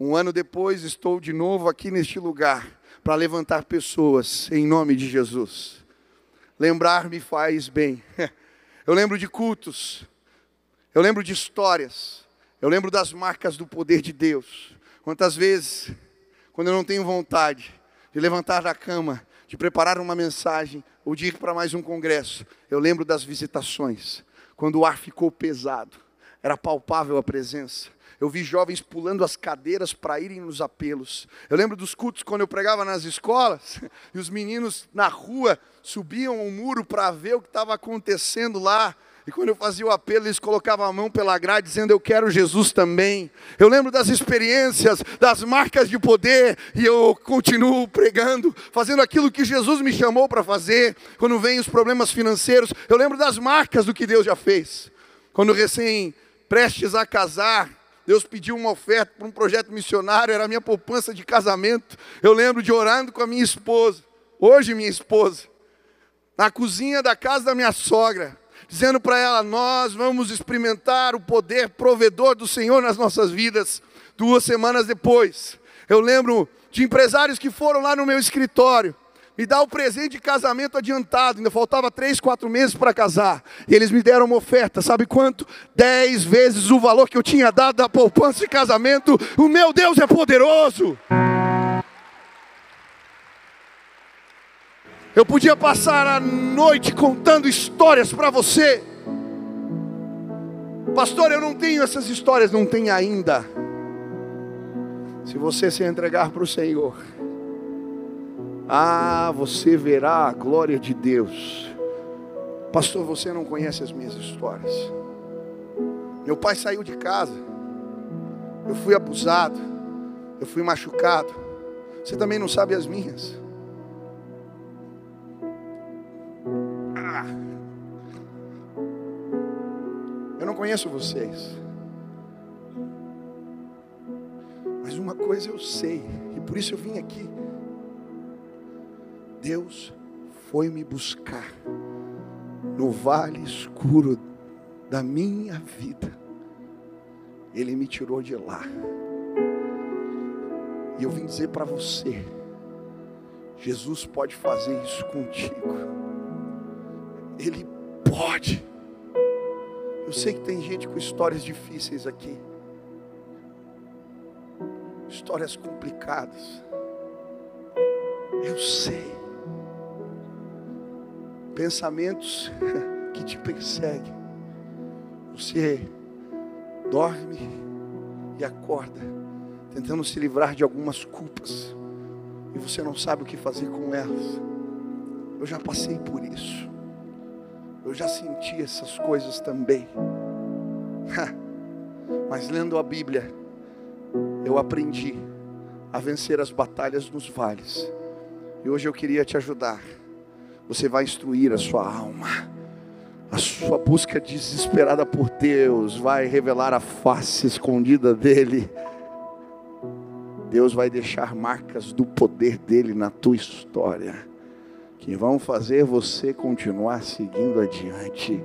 Um ano depois estou de novo aqui neste lugar para levantar pessoas em nome de Jesus. Lembrar me faz bem. Eu lembro de cultos, eu lembro de histórias, eu lembro das marcas do poder de Deus. Quantas vezes, quando eu não tenho vontade de levantar da cama, de preparar uma mensagem ou de ir para mais um congresso, eu lembro das visitações, quando o ar ficou pesado, era palpável a presença. Eu vi jovens pulando as cadeiras para irem nos apelos. Eu lembro dos cultos quando eu pregava nas escolas e os meninos na rua subiam o muro para ver o que estava acontecendo lá. E quando eu fazia o apelo, eles colocavam a mão pela grade, dizendo: Eu quero Jesus também. Eu lembro das experiências, das marcas de poder, e eu continuo pregando, fazendo aquilo que Jesus me chamou para fazer. Quando vem os problemas financeiros, eu lembro das marcas do que Deus já fez. Quando recém prestes a casar, Deus pediu uma oferta para um projeto missionário, era a minha poupança de casamento. Eu lembro de orando com a minha esposa, hoje minha esposa, na cozinha da casa da minha sogra dizendo para ela: Nós vamos experimentar o poder provedor do Senhor nas nossas vidas. Duas semanas depois, eu lembro de empresários que foram lá no meu escritório me dar o presente de casamento adiantado, ainda faltava três, quatro meses para casar, e eles me deram uma oferta, sabe quanto? Dez vezes o valor que eu tinha dado da poupança de casamento, o meu Deus é poderoso. Eu podia passar a noite contando histórias para você. Pastor, eu não tenho essas histórias, não tem ainda. Se você se entregar para o Senhor, ah, você verá a glória de Deus. Pastor, você não conhece as minhas histórias. Meu pai saiu de casa. Eu fui abusado. Eu fui machucado. Você também não sabe as minhas. Eu não conheço vocês. Mas uma coisa eu sei, e por isso eu vim aqui. Deus foi me buscar no vale escuro da minha vida. Ele me tirou de lá. E eu vim dizer para você: Jesus pode fazer isso contigo. Ele pode. Eu sei que tem gente com histórias difíceis aqui, histórias complicadas. Eu sei. Pensamentos que te perseguem. Você dorme e acorda, tentando se livrar de algumas culpas, e você não sabe o que fazer com elas. Eu já passei por isso. Eu já senti essas coisas também. Mas lendo a Bíblia, eu aprendi a vencer as batalhas nos vales. E hoje eu queria te ajudar. Você vai instruir a sua alma. A sua busca desesperada por Deus vai revelar a face escondida dele. Deus vai deixar marcas do poder dele na tua história que vão fazer você continuar seguindo adiante.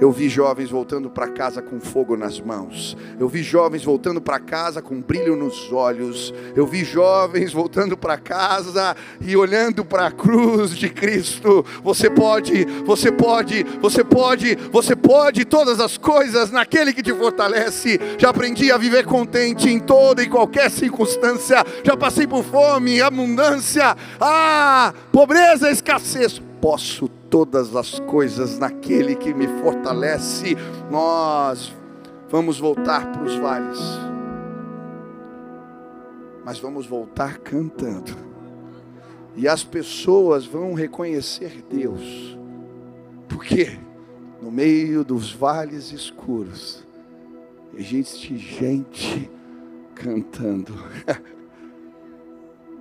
Eu vi jovens voltando para casa com fogo nas mãos. Eu vi jovens voltando para casa com brilho nos olhos. Eu vi jovens voltando para casa e olhando para a cruz de Cristo. Você pode, você pode, você pode, você pode todas as coisas naquele que te fortalece. Já aprendi a viver contente em toda e qualquer circunstância. Já passei por fome, abundância, ah, pobreza, escassez. Posso todas as coisas naquele que me fortalece. Nós vamos voltar para os vales, mas vamos voltar cantando, e as pessoas vão reconhecer Deus, porque no meio dos vales escuros existe gente cantando.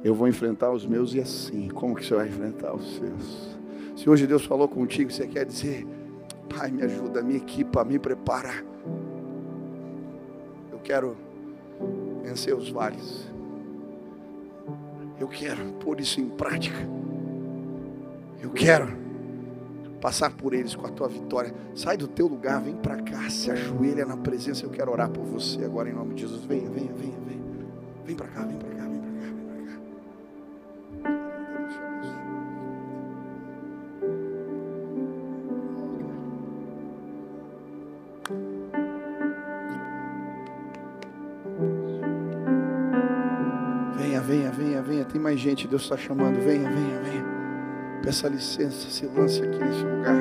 Eu vou enfrentar os meus e assim, como que você vai enfrentar os seus? Se hoje Deus falou contigo, você quer dizer, Pai, me ajuda, me equipa, me prepara. Eu quero vencer os vales. Eu quero pôr isso em prática. Eu quero passar por eles com a tua vitória. Sai do teu lugar, vem para cá, se ajoelha na presença. Eu quero orar por você agora em nome de Jesus. Venha, venha, venha, venha. Vem para cá, vem para cá. Mais gente, Deus está chamando. Venha, venha, venha. Peça licença, se lance aqui nesse lugar.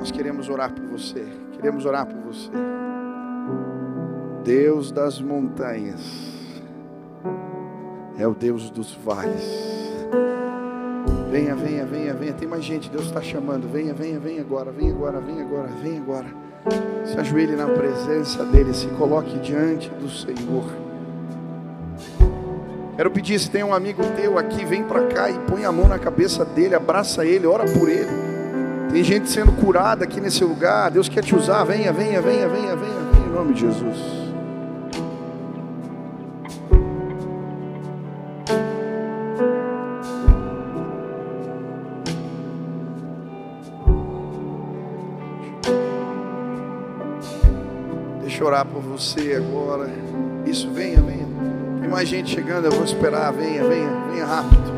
Nós queremos orar por você. Queremos orar por você. Deus das montanhas é o Deus dos vales. Venha, venha, venha, venha. Tem mais gente, Deus está chamando. Venha, venha, venha agora, venha agora, venha agora, venha agora. Se ajoelhe na presença dEle, se coloque diante do Senhor. Quero pedir, se tem um amigo teu aqui, vem para cá e põe a mão na cabeça dele, abraça ele, ora por ele. Tem gente sendo curada aqui nesse lugar. Deus quer te usar. Venha, venha, venha, venha, venha, venha em nome de Jesus. Deixa eu orar por você agora. Isso, venha, venha mais gente chegando, eu vou esperar. Venha, venha, venha rápido.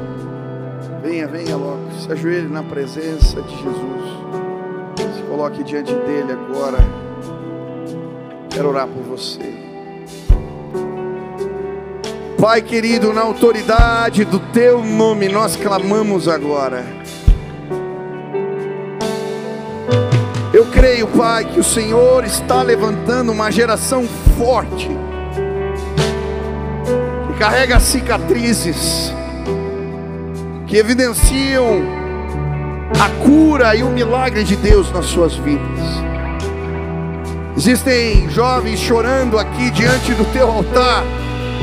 Venha, venha logo. Se ajoelhe na presença de Jesus. Se coloque diante dele agora. Quero orar por você. Pai querido, na autoridade do teu nome, nós clamamos agora. Eu creio, Pai, que o Senhor está levantando uma geração forte carrega cicatrizes que evidenciam a cura e o milagre de Deus nas suas vidas. Existem jovens chorando aqui diante do teu altar,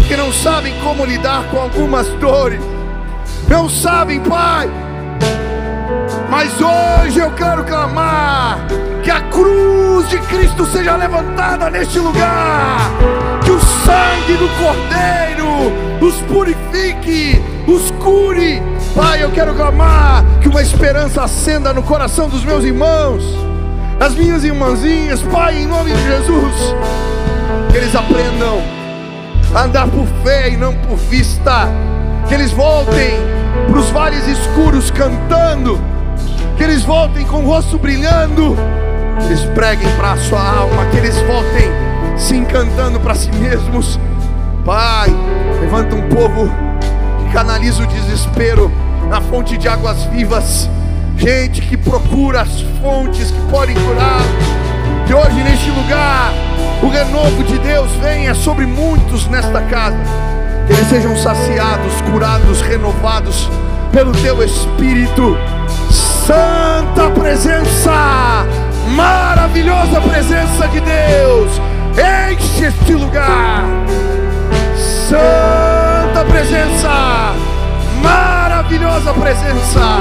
que não sabem como lidar com algumas dores, não sabem, Pai. Mas hoje eu quero clamar que a cruz de Cristo seja levantada neste lugar o sangue do Cordeiro os purifique, os cure. Pai, eu quero clamar que uma esperança acenda no coração dos meus irmãos, das minhas irmãzinhas, Pai, em nome de Jesus, que eles aprendam a andar por fé e não por vista, que eles voltem para os vales escuros cantando, que eles voltem com o rosto brilhando, que eles preguem para a sua alma, que eles voltem se encantando para si mesmos. Pai, levanta um povo que canaliza o desespero na fonte de águas vivas. Gente que procura as fontes que podem curar. Que hoje neste lugar o renovo de Deus venha sobre muitos nesta casa. Que eles sejam saciados, curados, renovados pelo teu Espírito. Santa presença, maravilhosa presença de Deus Enche este lugar. Santa presença. Maravilhosa presença.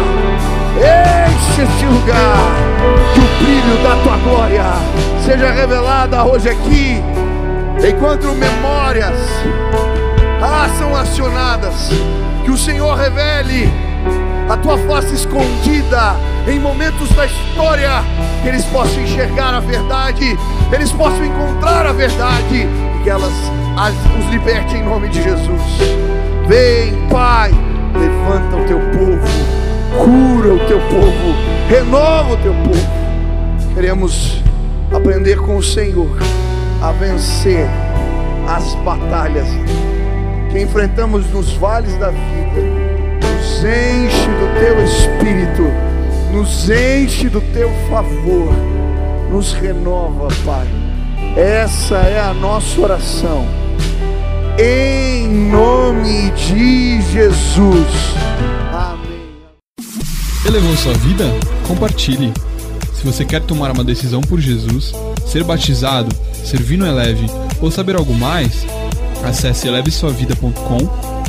Enche este lugar. Que o brilho da tua glória seja revelada hoje aqui. Enquanto memórias ah, são acionadas. Que o Senhor revele a tua face escondida em momentos da história, que eles possam enxergar a verdade, eles possam encontrar a verdade e que elas as, os liberte em nome de Jesus. Vem, Pai, levanta o teu povo, cura o teu povo, renova o teu povo. Queremos aprender com o Senhor a vencer as batalhas que enfrentamos nos vales da vida. Nos enche do teu espírito, nos enche do teu favor, nos renova, Pai. Essa é a nossa oração. Em nome de Jesus. Amém. Elevou sua vida? Compartilhe. Se você quer tomar uma decisão por Jesus, ser batizado, servir no Eleve ou saber algo mais, acesse elevesuavida.com